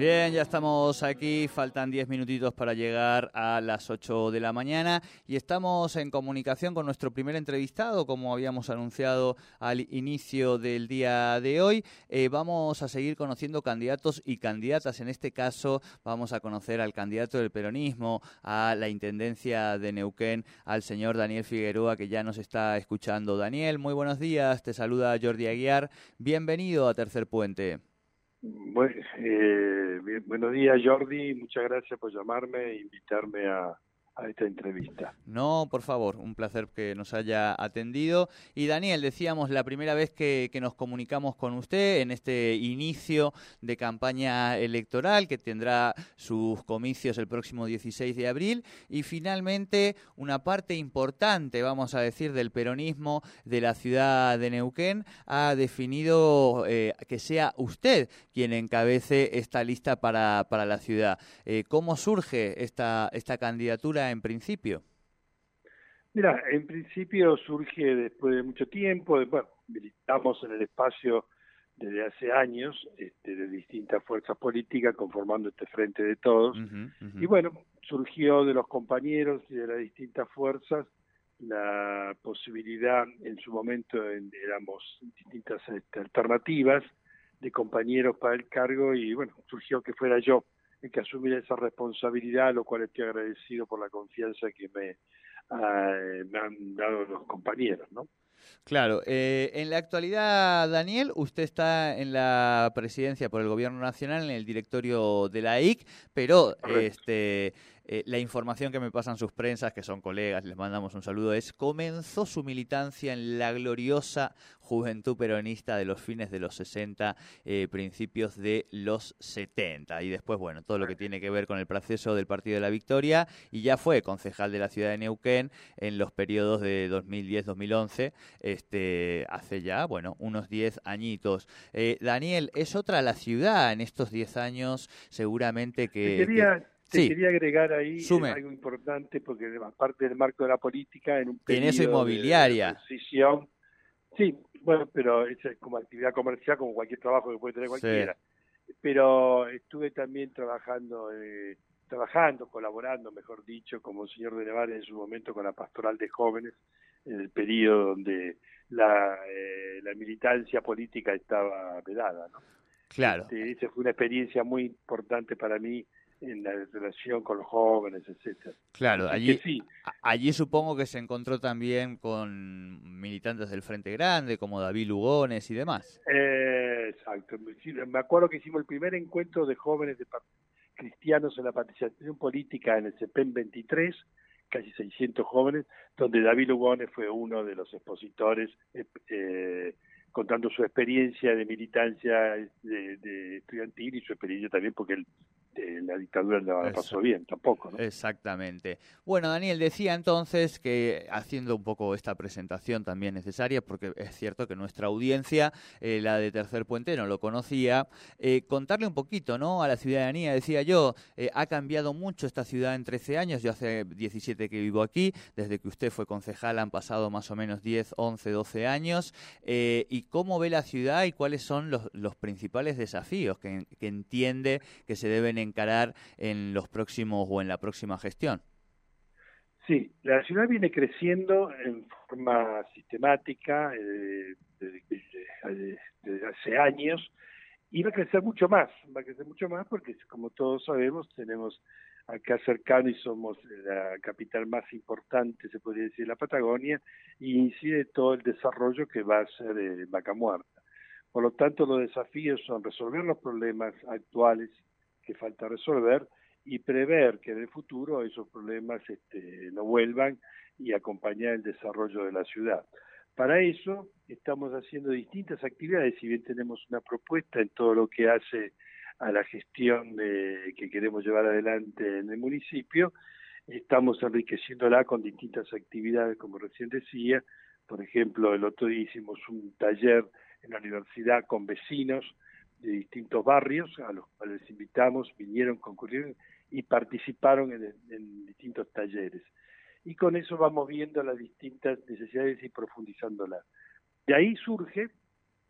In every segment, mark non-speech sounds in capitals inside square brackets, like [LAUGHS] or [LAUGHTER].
Bien, ya estamos aquí, faltan 10 minutitos para llegar a las 8 de la mañana y estamos en comunicación con nuestro primer entrevistado, como habíamos anunciado al inicio del día de hoy. Eh, vamos a seguir conociendo candidatos y candidatas, en este caso vamos a conocer al candidato del peronismo, a la Intendencia de Neuquén, al señor Daniel Figueroa, que ya nos está escuchando. Daniel, muy buenos días, te saluda Jordi Aguiar, bienvenido a Tercer Puente. Bueno, eh, buenos días Jordi, muchas gracias por llamarme e invitarme a, esta entrevista. No, por favor, un placer que nos haya atendido. Y Daniel, decíamos la primera vez que, nos comunicamos con usted en este inicio de campaña electoral que tendrá sus comicios el próximo 16 de abril y finalmente una parte importante, vamos a decir, del peronismo de la ciudad de Neuquén ha definido eh, que sea usted quien encabece esta lista para, para la ciudad. Eh, ¿Cómo surge esta, esta candidatura? En principio? Mira, en principio surge después de mucho tiempo, bueno, militamos en el espacio desde hace años este, de distintas fuerzas políticas conformando este frente de todos. Y bueno, surgió de los compañeros y de las distintas fuerzas la posibilidad, en su momento éramos distintas este, alternativas de compañeros para el cargo y bueno, surgió que fuera yo que asumir esa responsabilidad, lo cual estoy agradecido por la confianza que me, me han dado los compañeros, ¿no? Claro, eh, en la actualidad, Daniel, usted está en la presidencia por el Gobierno Nacional, en el directorio de la IC, pero este, eh, la información que me pasan sus prensas, que son colegas, les mandamos un saludo, es comenzó su militancia en la gloriosa juventud peronista de los fines de los 60, eh, principios de los 70. Y después, bueno, todo lo que tiene que ver con el proceso del Partido de la Victoria, y ya fue concejal de la ciudad de Neuquén en los periodos de 2010-2011, este, hace ya, bueno, unos 10 añitos. Eh, Daniel, es otra la ciudad en estos 10 años, seguramente que... Te quería agregar ahí algo importante, porque aparte del marco de la política, en un periodo eso inmobiliaria. sí, bueno, pero es como actividad comercial, como cualquier trabajo que puede tener cualquiera. Pero estuve también trabajando, eh, trabajando, colaborando, mejor dicho, como señor de Nevar en su momento con la pastoral de jóvenes, en el periodo donde la, eh, la militancia política estaba vedada. ¿no? Claro. Este, esa fue una experiencia muy importante para mí en la relación con los jóvenes, etcétera. Claro, allí, allí supongo que se encontró también con militantes del Frente Grande, como David Lugones y demás. Eh, exacto. Me acuerdo que hicimos el primer encuentro de jóvenes de cristianos en la participación política en el CEPEN 23, casi 600 jóvenes, donde David Lugones fue uno de los expositores eh, eh, contando su experiencia de militancia de, de, estudiantil y su experiencia también porque él la dictadura no la pasó bien tampoco. ¿no? Exactamente. Bueno, Daniel decía entonces que haciendo un poco esta presentación también necesaria, porque es cierto que nuestra audiencia, eh, la de Tercer Puente, no lo conocía, eh, contarle un poquito ¿no? a la ciudadanía. Decía yo, eh, ha cambiado mucho esta ciudad en 13 años, yo hace 17 que vivo aquí, desde que usted fue concejal han pasado más o menos 10, 11, 12 años. ¿Y cómo ve la ciudad y cuáles son los, los principales desafíos que, que entiende que se deben encarar en los próximos o en la próxima gestión? Sí, la ciudad viene creciendo en forma sistemática eh, desde, hace años y va a crecer mucho más, va a crecer mucho más porque como todos sabemos tenemos acá cercano y somos la capital más importante, se podría decir, de la Patagonia y incide todo el desarrollo que va a ser eh, Vaca Muerta. Por lo tanto, los desafíos son resolver los problemas actuales falta resolver y prever que en el futuro esos problemas este, no vuelvan y acompañar el desarrollo de la ciudad. Para eso estamos haciendo distintas actividades, si bien tenemos una propuesta en todo lo que hace a la gestión que queremos llevar adelante en el municipio, estamos enriqueciéndola con distintas actividades, como recién decía, por ejemplo, el otro día hicimos un taller en la universidad con vecinos de distintos barrios, a los cuales invitamos, vinieron, concurrieron y participaron en distintos talleres y con eso vamos viendo las distintas necesidades y profundizándolas. De ahí surge,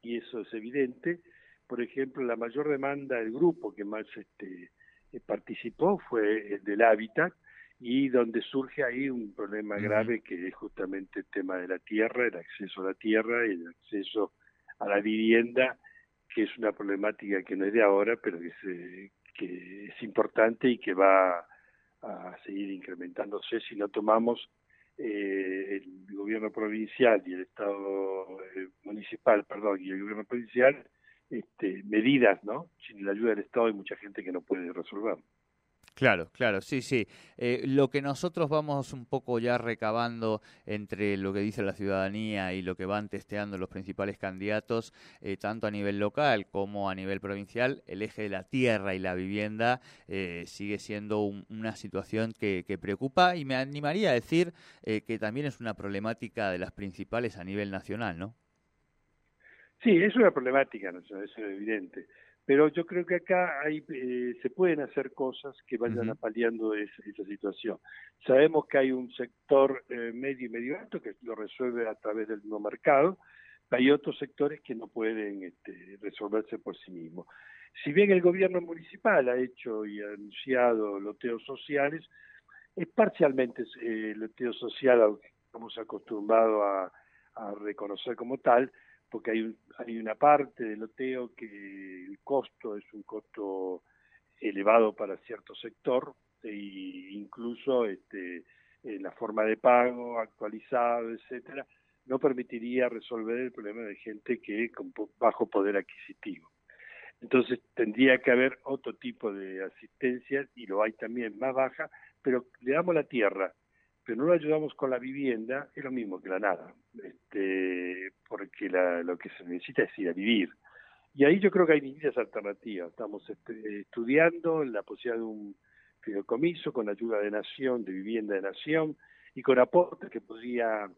y eso es evidente, por ejemplo, la mayor demanda del grupo que más este, eh, participó fue el del hábitat, y donde surge ahí un problema grave que es justamente el tema de la tierra, el acceso a la tierra y el acceso a la vivienda, que es una problemática que no es de ahora, pero que es, que es importante y que va a seguir incrementándose si no tomamos eh, el gobierno provincial y el Estado eh, municipal, perdón, y el gobierno provincial este, medidas, ¿no? Sin la ayuda del Estado hay mucha gente que no puede resolver. Claro, claro, sí, sí. Eh, lo que nosotros vamos un poco ya recabando entre lo que dice la ciudadanía y lo que van testeando los principales candidatos, eh, tanto a nivel local como a nivel provincial, el eje de la tierra y la vivienda eh, sigue siendo una situación que, preocupa y me animaría a decir que también es una problemática de las principales a nivel nacional, ¿no? Sí, es una problemática, eso es evidente pero yo creo que acá hay, eh, se pueden hacer cosas que vayan apaleando esa, situación. Sabemos que hay un sector eh, medio y medio alto que lo resuelve a través del mismo mercado, hay otros sectores que no pueden este, resolverse por sí mismos. Si bien el gobierno municipal ha hecho y ha anunciado loteos sociales, es parcialmente eh, loteo social, aunque estamos acostumbrados a, a reconocer como tal, porque hay, hay una parte del loteo que el costo es un costo elevado para cierto sector e incluso este, la forma de pago actualizado, etcétera, no permitiría resolver el problema de gente que con bajo poder adquisitivo. Entonces tendría que haber otro tipo de asistencia y lo hay también más baja, pero le damos la tierra no lo ayudamos con la vivienda, es lo mismo que la nada, este, porque lo que se necesita es ir a vivir. Y ahí yo creo que hay distintas alternativas. Estamos estudiando la posibilidad de un fideicomiso con ayuda de Nación, de vivienda de Nación, y con aportes que podría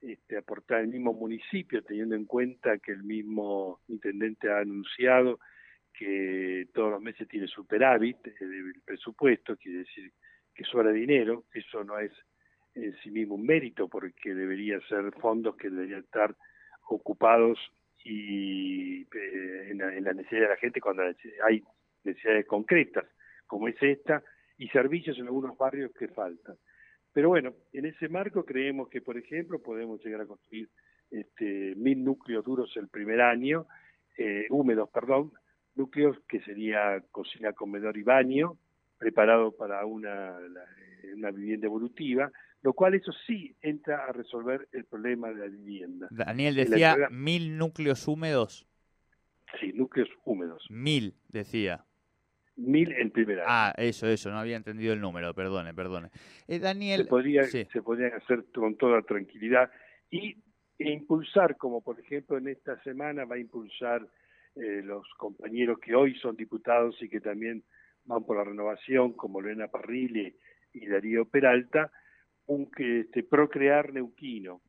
este, aportar el mismo municipio, teniendo en cuenta que el mismo intendente ha anunciado que todos los meses tiene superávit el presupuesto, quiere decir que sobra dinero, eso no es en sí mismo un mérito, porque debería ser fondos que deberían estar ocupados y eh, en, la, necesidad de la gente cuando hay necesidades concretas, como es esta, y servicios en algunos barrios que faltan. Pero bueno, en ese marco creemos que, por ejemplo, podemos llegar a construir este, mil núcleos duros el primer año, eh, húmedos, perdón, núcleos que sería cocina, comedor y baño, preparado para una vivienda evolutiva, lo cual eso sí entra a resolver el problema de la vivienda. Daniel decía mil núcleos húmedos. Sí, núcleos húmedos. Mil, decía. Mil el primer año. Ah, eso, eso, no había entendido el número, perdone, perdone. Eh, Daniel... Se, podría, se podrían hacer con toda tranquilidad y e impulsar, como por ejemplo en esta semana va a impulsar eh, los compañeros que hoy son diputados y que también van por la renovación, como Lorena Parrilli y Darío Peralta, un este, procrear neuquino,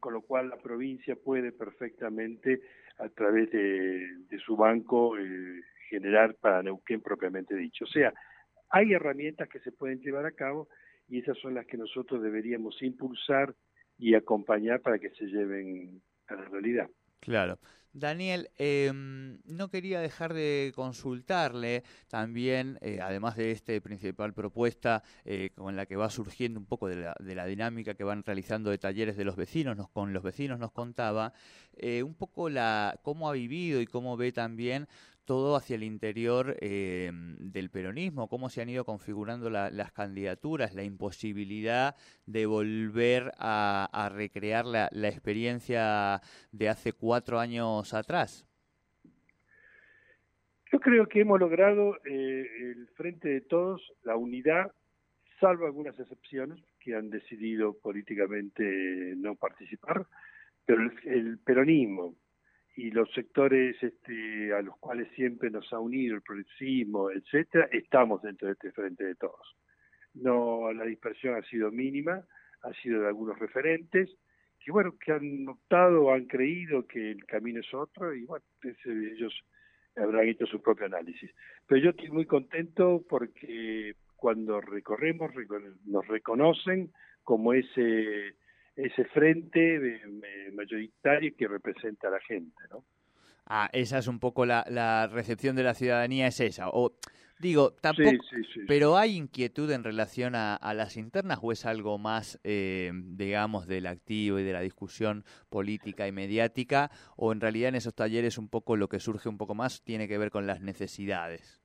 con lo cual la provincia puede perfectamente a través de, su banco eh, generar para Neuquén propiamente dicho. O sea, hay herramientas que se pueden llevar a cabo y esas son las que nosotros deberíamos impulsar y acompañar para que se lleven a la realidad. Claro. Daniel, em, no quería dejar de consultarle también, eh, además de esta principal propuesta eh, con la que va surgiendo un poco de la, de la, dinámica que van realizando de talleres de los vecinos, nos, con los vecinos nos contaba, eh, un poco la cómo ha vivido y cómo ve también todo hacia el interior eh, del peronismo, cómo se han ido configurando las candidaturas, la imposibilidad de volver a, recrear la, experiencia de hace cuatro años atrás. Yo creo que hemos logrado eh, el frente de todos, la unidad, salvo algunas excepciones que han decidido políticamente no participar, pero el, peronismo y los sectores este, a los cuales siempre nos ha unido el progresismo, etcétera, estamos dentro de este frente de todos. No, la dispersión ha sido mínima, ha sido de algunos referentes, que bueno, que han optado, han creído que el camino es otro, y bueno, ellos habrán hecho su propio análisis. Pero yo estoy muy contento porque cuando recorremos nos reconocen como ese ese frente mayoritario que representa a la gente, ¿no? Ah, esa es un poco la, la recepción de la ciudadanía, es esa. O digo, tampoco, pero hay inquietud en relación a, las internas o es algo más, eh, digamos, del activo y de la discusión política y mediática, o en realidad en esos talleres un poco lo que surge un poco más tiene que ver con las necesidades.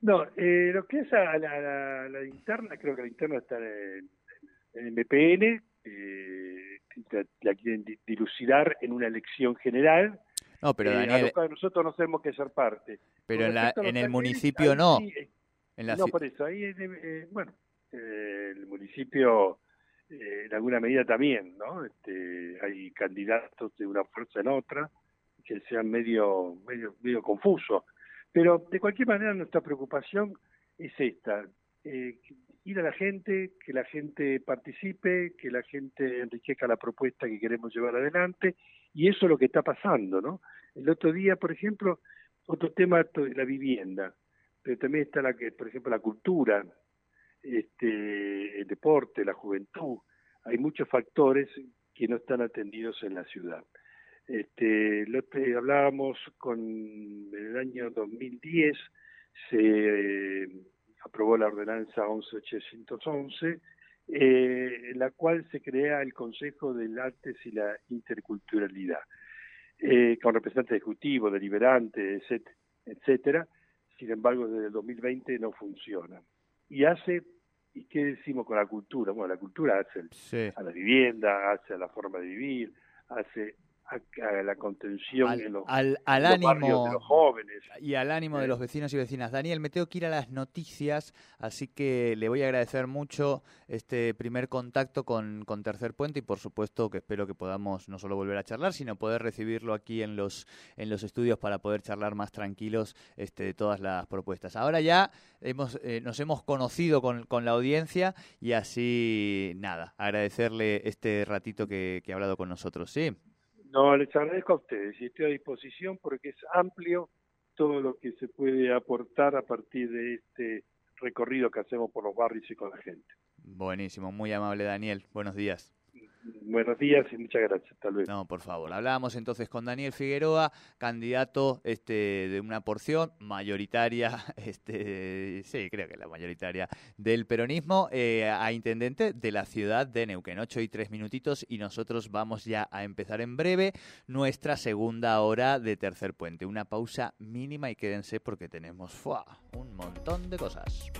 No, eh, lo que es a la, la, interna, creo que la interna está en, el MPN, eh, la, quieren dilucidar en una elección general. No, pero eh, nosotros no tenemos que ser parte. Pero en, la, en el municipio no. en la no, por eso, ahí, eh, bueno, el municipio en alguna medida también, ¿no? Este, hay candidatos de una fuerza en otra que sean medio, medio, medio confusos. Pero de cualquier manera nuestra preocupación es esta, eh, ir a la gente, que la gente participe, que la gente enriquezca la propuesta que queremos llevar adelante, y eso es lo que está pasando, ¿no? El otro día, por ejemplo, otro tema la vivienda, pero también está la que, por ejemplo, la cultura, este, el deporte, la juventud, hay muchos factores que no están atendidos en la ciudad. Este, hablábamos con el año 2010 se aprobó la ordenanza 11811, eh, en la cual se crea el Consejo del Artes y la Interculturalidad, eh, con representantes ejecutivos, deliberantes, etcétera. Sin embargo, desde el 2020 no funciona. Y hace, ¿y qué decimos con la cultura? Bueno, la cultura hace a la vivienda, hace a la forma de vivir, hace a, la contención al, en los, al, ánimo, de los jóvenes. Y al ánimo de eh. los vecinos y vecinas. Daniel, me tengo que ir a las noticias, así que le voy a agradecer mucho este primer contacto con, con Tercer Puente y por supuesto que espero que podamos no solo volver a charlar, sino poder recibirlo aquí en los, en los estudios para poder charlar más tranquilos este, de todas las propuestas. Ahora ya hemos, eh, nos hemos conocido con, con, la audiencia y así, nada, agradecerle este ratito que, que ha hablado con nosotros. Sí. No, les agradezco a ustedes y estoy a disposición porque es amplio todo lo que se puede aportar a partir de este recorrido que hacemos por los barrios y con la gente. Buenísimo, muy amable Daniel. Buenos días. Buenos días y muchas gracias. Tal vez. No, por favor. Hablábamos entonces con Daniel Figueroa, candidato este, de una porción mayoritaria, [LAUGHS] este, sí, creo que la mayoritaria del peronismo, eh, a intendente de la ciudad de Neuquén. Ocho y tres minutitos y nosotros vamos ya a empezar en breve nuestra segunda hora de Tercer Puente. Una pausa mínima y quédense porque tenemos un montón de cosas.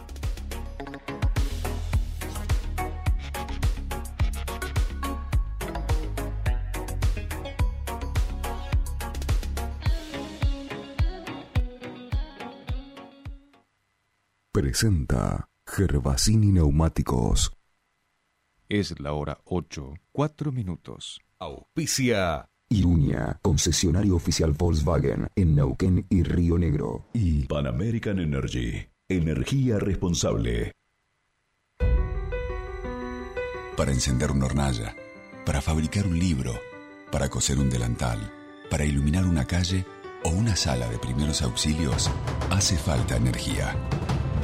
Presenta Gervasini Neumáticos. Es la hora 8, 4 minutos. Auspicia Iruña, concesionario oficial Volkswagen en Neuquén y Río Negro. Y Pan American Energy, energía responsable. Para encender una hornalla, para fabricar un libro, para coser un delantal, para iluminar una calle o una sala de primeros auxilios, hace falta energía.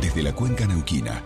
Desde la cuenca neuquina,